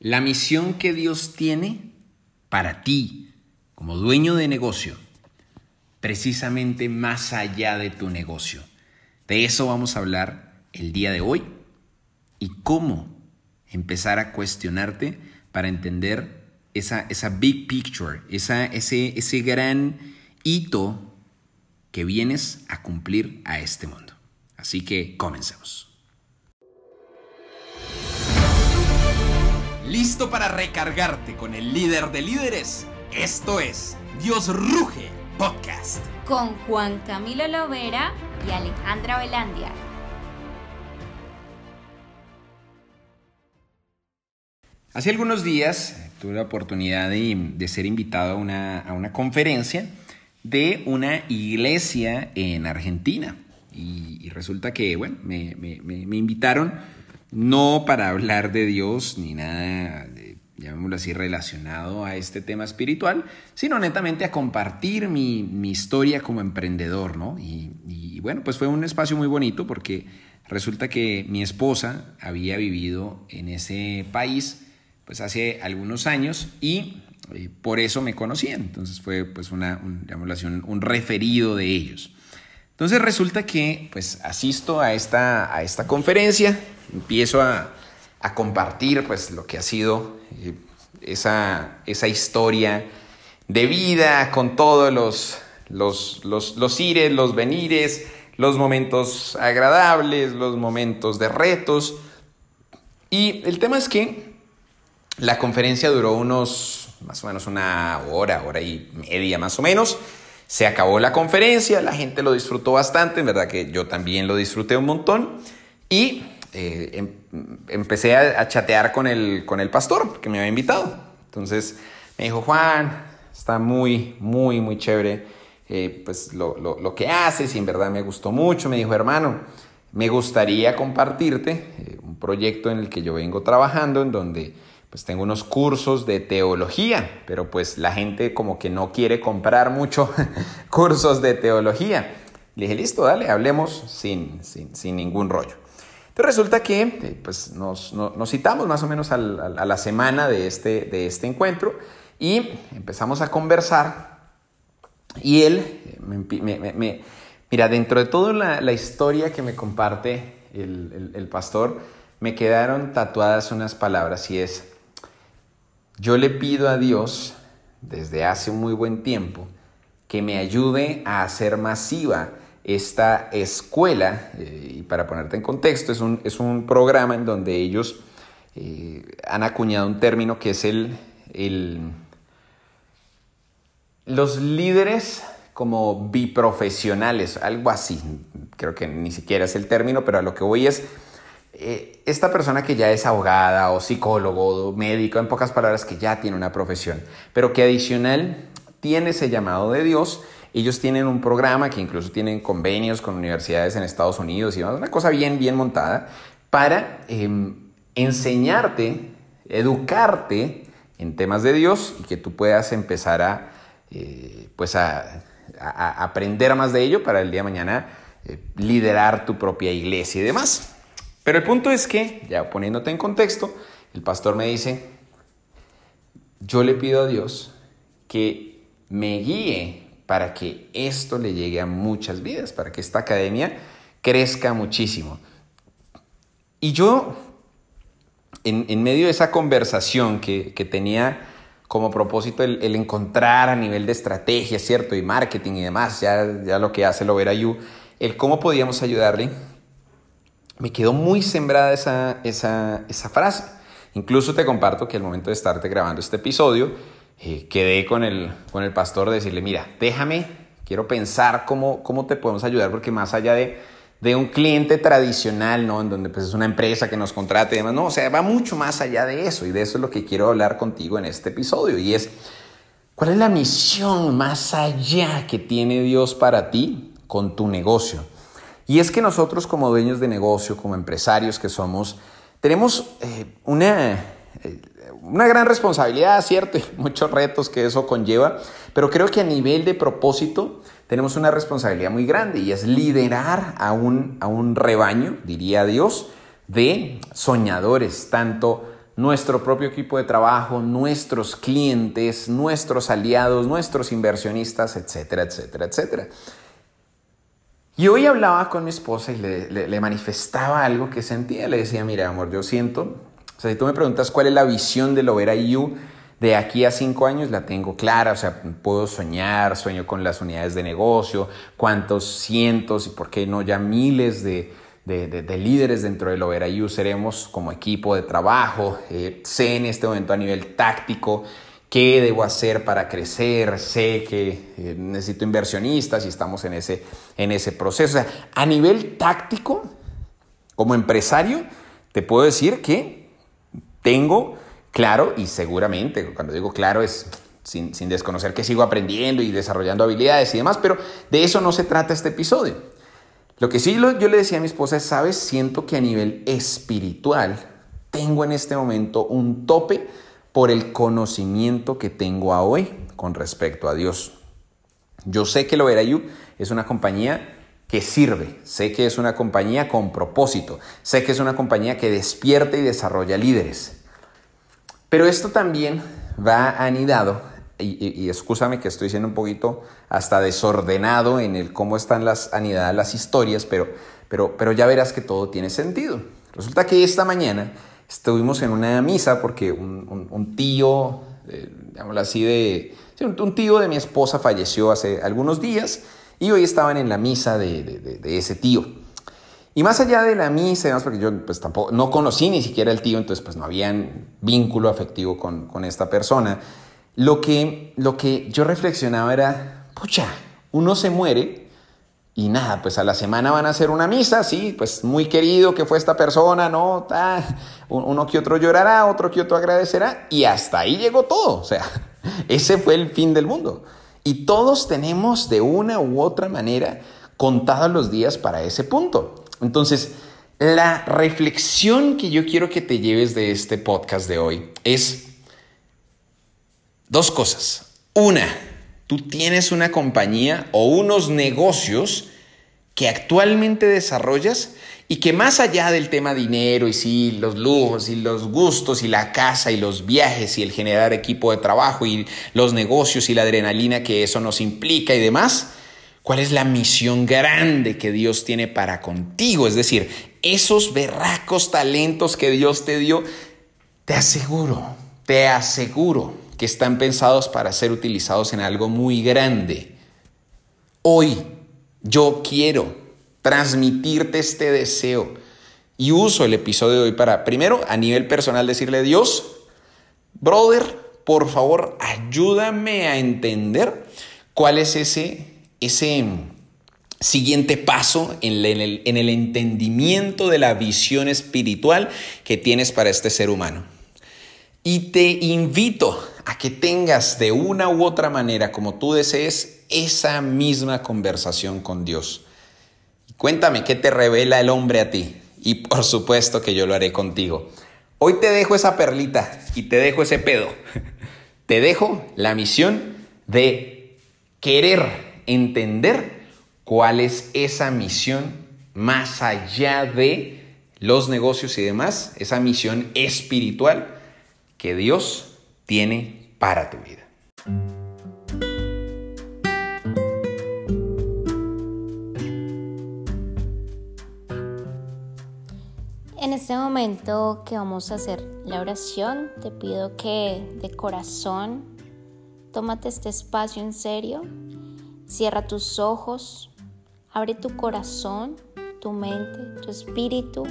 la misión que Dios tiene para ti como dueño de negocio, precisamente más allá de tu negocio. De eso vamos a hablar el día de hoy y cómo empezar a cuestionarte para entender esa, esa big picture, esa, ese, ese gran hito que vienes a cumplir a este mundo. Así que comencemos. ¿Listo para recargarte con el líder de líderes? Esto es Dios Ruge Podcast. Con Juan Camilo Lovera y Alejandra Velandia. Hace algunos días tuve la oportunidad de, ser invitado a una, conferencia de una iglesia en Argentina. Y, resulta que, bueno, me, me invitaron no para hablar de Dios ni nada, llamémoslo así, relacionado a este tema espiritual, sino netamente a compartir mi, historia como emprendedor, ¿no? Y, bueno, pues fue un espacio muy bonito porque resulta que mi esposa había vivido en ese país pues hace algunos años y eh, por eso me conocían. Entonces fue pues una, un, así, un referido de ellos. Entonces resulta que pues asisto a esta, a esta conferencia, empiezo a, compartir pues lo que ha sido eh, esa, esa, historia de vida con todos los, los, los, los ires, los venires, los momentos agradables, los momentos de retos. Y el tema es que la conferencia duró unos, más o menos una hora, hora y media más o menos. Se acabó la conferencia, la gente lo disfrutó bastante, en verdad que yo también lo disfruté un montón. Y eh, em, empecé a, chatear con el, con el pastor que me había invitado. Entonces me dijo, Juan, está muy, muy, muy chévere eh, pues lo, lo, que haces y en verdad me gustó mucho. Me dijo, hermano, me gustaría compartirte eh, un proyecto en el que yo vengo trabajando, en donde pues tengo unos cursos de teología, pero pues la gente como que no quiere comprar mucho cursos de teología. Le dije, listo, dale, hablemos sin, sin, sin ningún rollo resulta que eh, pues nos, citamos más o menos a la semana de este, de este encuentro y empezamos a conversar y él, eh, mira, dentro de toda la, historia que me comparte el, el pastor, me quedaron tatuadas unas palabras y es, yo le pido a Dios desde hace un muy buen tiempo que me ayude a hacer masiva esta escuela, eh, y para ponerte en contexto, es un, es un programa en donde ellos eh, han acuñado un término que es el, el los líderes como biprofesionales, algo así, creo que ni siquiera es el término, pero a lo que voy es eh, esta persona que ya es abogada o psicólogo o médico, en pocas palabras, que ya tiene una profesión, pero que adicional tiene ese llamado de Dios ellos tienen un programa que incluso tienen convenios con universidades en Estados Unidos y una cosa bien, bien montada para em, enseñarte, educarte en temas de Dios y que tú puedas empezar a, eh, pues a, aprender más de ello para el día de mañana eh, liderar tu propia iglesia y demás. Pero el punto es que, ya poniéndote en contexto, el pastor me dice, yo le pido a Dios que me guíe para que esto le llegue a muchas vidas, para que esta academia crezca muchísimo. Y yo, en, medio de esa conversación que, tenía como propósito el, encontrar a nivel de estrategia, ¿cierto? Y marketing y demás, ya, ya lo que hace lo verá You, el cómo podíamos ayudarle, me quedó muy sembrada esa, esa, esa frase. Incluso te comparto que al momento de estarte grabando este episodio, eh, quedé con el, con el pastor de decirle, mira, déjame, quiero pensar cómo, cómo te podemos ayudar, porque más allá de, de un cliente tradicional, ¿no? En donde pues es una empresa que nos contrate y demás, no, o sea, va mucho más allá de eso y de eso es lo que quiero hablar contigo en este episodio y es, ¿cuál es la misión más allá que tiene Dios para ti con tu negocio? Y es que nosotros como dueños de negocio, como empresarios que somos, tenemos eh, una... Eh, una gran responsabilidad, ¿cierto? Y muchos retos que eso conlleva, pero creo que a nivel de propósito tenemos una responsabilidad muy grande y es liderar a un, a un rebaño, diría Dios, de soñadores, tanto nuestro propio equipo de trabajo, nuestros clientes, nuestros aliados, nuestros inversionistas, etcétera, etcétera, etcétera. Y hoy hablaba con mi esposa y le, manifestaba algo que sentía. Le decía, mira, amor, yo siento, o sea, si tú me preguntas cuál es la visión de Lovera You de aquí a cinco años, la tengo clara. O sea, puedo soñar, sueño con las unidades de negocio, cuántos cientos y por qué no ya miles de, de, líderes dentro de Lovera You seremos como equipo de trabajo. Eh, sé en este momento a nivel táctico qué debo hacer para crecer, sé que eh, necesito inversionistas y estamos en ese, en ese proceso. O sea, a nivel táctico, como empresario, te puedo decir que tengo claro y seguramente, cuando digo claro es sin, sin desconocer que sigo aprendiendo y desarrollando habilidades y demás, pero de eso no se trata este episodio. Lo que sí yo le decía a mi esposa es, sabes, siento que a nivel espiritual tengo en este momento un tope por el conocimiento que tengo hoy con respecto a Dios. Yo sé que Loverayu es una compañía que sirve, sé que es una compañía con propósito, sé que es una compañía que despierta y desarrolla líderes. Pero esto también va anidado, y, y, escúchame que estoy siendo un poquito hasta desordenado en el cómo están las anidadas las historias, pero, pero, pero ya verás que todo tiene sentido. Resulta que esta mañana estuvimos en una misa porque un, tío, eh, así, de, un, tío de mi esposa falleció hace algunos días y hoy estaban en la misa de, ese tío. Y más allá de la misa, además porque yo pues tampoco, no conocí ni siquiera al tío, entonces pues no había vínculo afectivo con, con esta persona, lo que, lo que yo reflexionaba era, pucha, uno se muere y nada, pues a la semana van a hacer una misa, sí, pues muy querido que fue esta persona, ¿no? uno que otro llorará, otro que otro agradecerá, y hasta ahí llegó todo. O sea, ese fue el fin del mundo. Y todos tenemos de una u otra manera contados los días para ese punto. Entonces, la reflexión que yo quiero que te lleves de este podcast de hoy es dos cosas. Una, tú tienes una compañía o unos negocios que actualmente desarrollas y que más allá del tema dinero y sí, los lujos y los gustos y la casa y los viajes y el generar equipo de trabajo y los negocios y la adrenalina que eso nos implica y demás, ¿cuál es la misión grande que Dios tiene para contigo? Es decir, esos berracos talentos que Dios te dio, te aseguro, te aseguro que están pensados para ser utilizados en algo muy grande. Hoy yo quiero transmitirte este deseo y uso el episodio de hoy para, primero, a nivel personal, decirle, Dios, brother, por favor, ayúdame a entender cuál es ese, ese siguiente paso en el, en el entendimiento de la visión espiritual que tienes para este ser humano. Y te invito a que tengas de una u otra manera, como tú desees, esa misma conversación con Dios. Cuéntame qué te revela el hombre a ti. Y por supuesto que yo lo haré contigo. Hoy te dejo esa perlita y te dejo ese pedo. Te dejo la misión de querer entender cuál es esa misión más allá de los negocios y demás, esa misión espiritual que Dios tiene para tu vida. En este momento que vamos a hacer la oración, te pido que de corazón tómate este espacio en serio, cierra tus ojos, abre tu corazón, tu mente, tu espíritu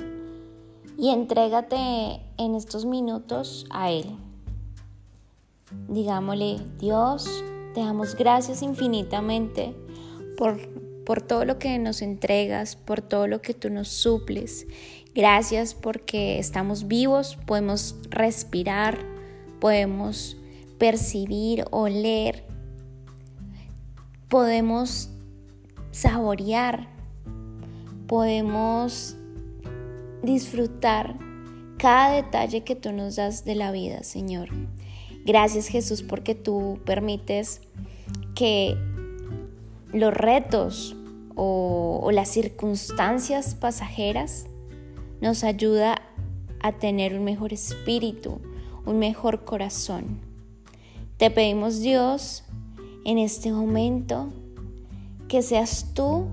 y entrégate en estos minutos a Él. Digámosle, Dios, te damos gracias infinitamente por, por todo lo que nos entregas, por todo lo que tú nos suples. Gracias porque estamos vivos, podemos respirar, podemos percibir, oler, podemos saborear, podemos disfrutar cada detalle que tú nos das de la vida, Señor. Gracias Jesús porque tú permites que los retos o, las circunstancias pasajeras nos ayuda a tener un mejor espíritu, un mejor corazón. Te pedimos Dios en este momento que seas tú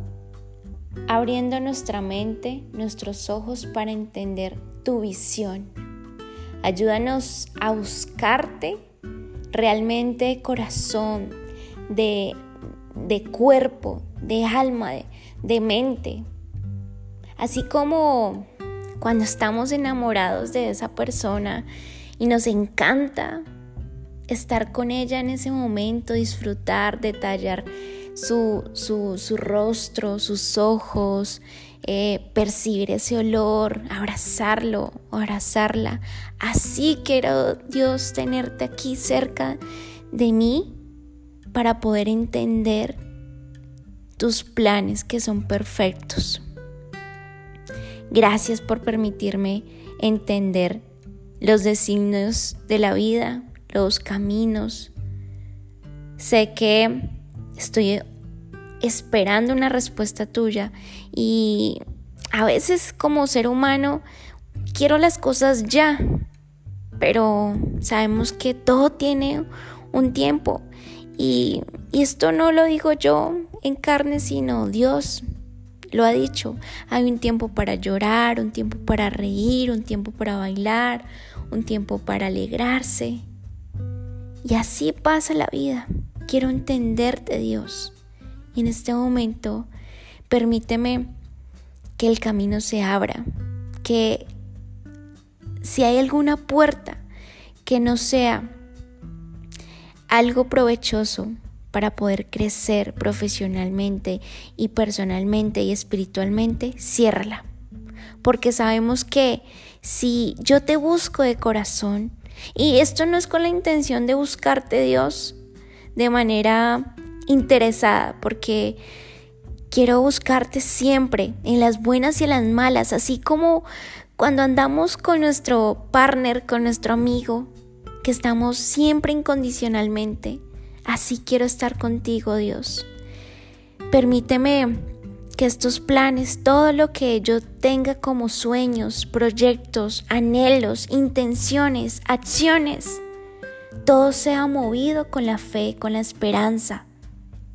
abriendo nuestra mente, nuestros ojos para entender tu visión. Ayúdanos a buscarte realmente corazón, de, de cuerpo, de alma, de, de mente. Así como cuando estamos enamorados de esa persona y nos encanta estar con ella en ese momento, disfrutar, detallar su, su, rostro, sus ojos, eh, percibir ese olor, abrazarlo, abrazarla. Así quiero Dios tenerte aquí cerca de mí para poder entender tus planes que son perfectos. Gracias por permitirme entender los designios de la vida, los caminos. Sé que estoy esperando una respuesta tuya y a veces como ser humano quiero las cosas ya, pero sabemos que todo tiene un tiempo y, esto no lo digo yo en carne, sino Dios lo ha dicho. Hay un tiempo para llorar, un tiempo para reír, un tiempo para bailar, un tiempo para alegrarse. Y así pasa la vida. Quiero entenderte, Dios. Y en este momento, permíteme que el camino se abra, que si hay alguna puerta que no sea algo provechoso para poder crecer profesionalmente y personalmente y espiritualmente, ciérrala. Porque sabemos que si yo te busco de corazón, y esto no es con la intención de buscarte Dios de manera interesada, porque quiero buscarte siempre, en las buenas y en las malas, así como cuando andamos con nuestro partner, con nuestro amigo, que estamos siempre incondicionalmente. Así quiero estar contigo, Dios. Permíteme que estos planes, todo lo que yo tenga como sueños, proyectos, anhelos, intenciones, acciones, todo sea movido con la fe, con la esperanza.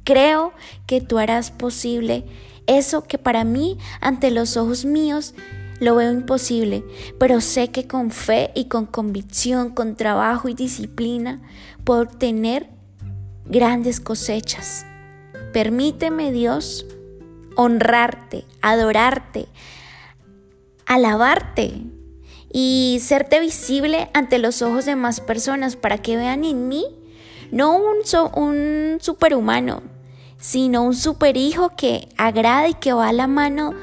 Creo que tú harás posible eso que para mí, ante los ojos míos, lo veo imposible, pero sé que con fe y con convicción, con trabajo y disciplina, puedo obtener grandes cosechas. Permíteme, Dios, honrarte, adorarte, alabarte y serte visible ante los ojos de más personas para que vean en mí no un, superhumano, sino un superhijo que agrada y que va a la mano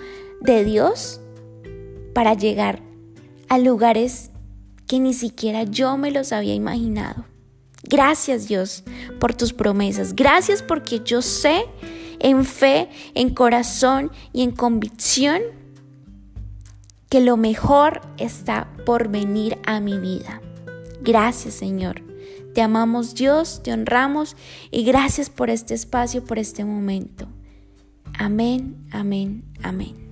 de Dios para llegar a lugares que ni siquiera yo me los había imaginado. Gracias Dios por tus promesas. Gracias porque yo sé en fe, en corazón y en convicción que lo mejor está por venir a mi vida. Gracias Señor. Te amamos Dios, te honramos y gracias por este espacio, por este momento. Amén, amén, amén.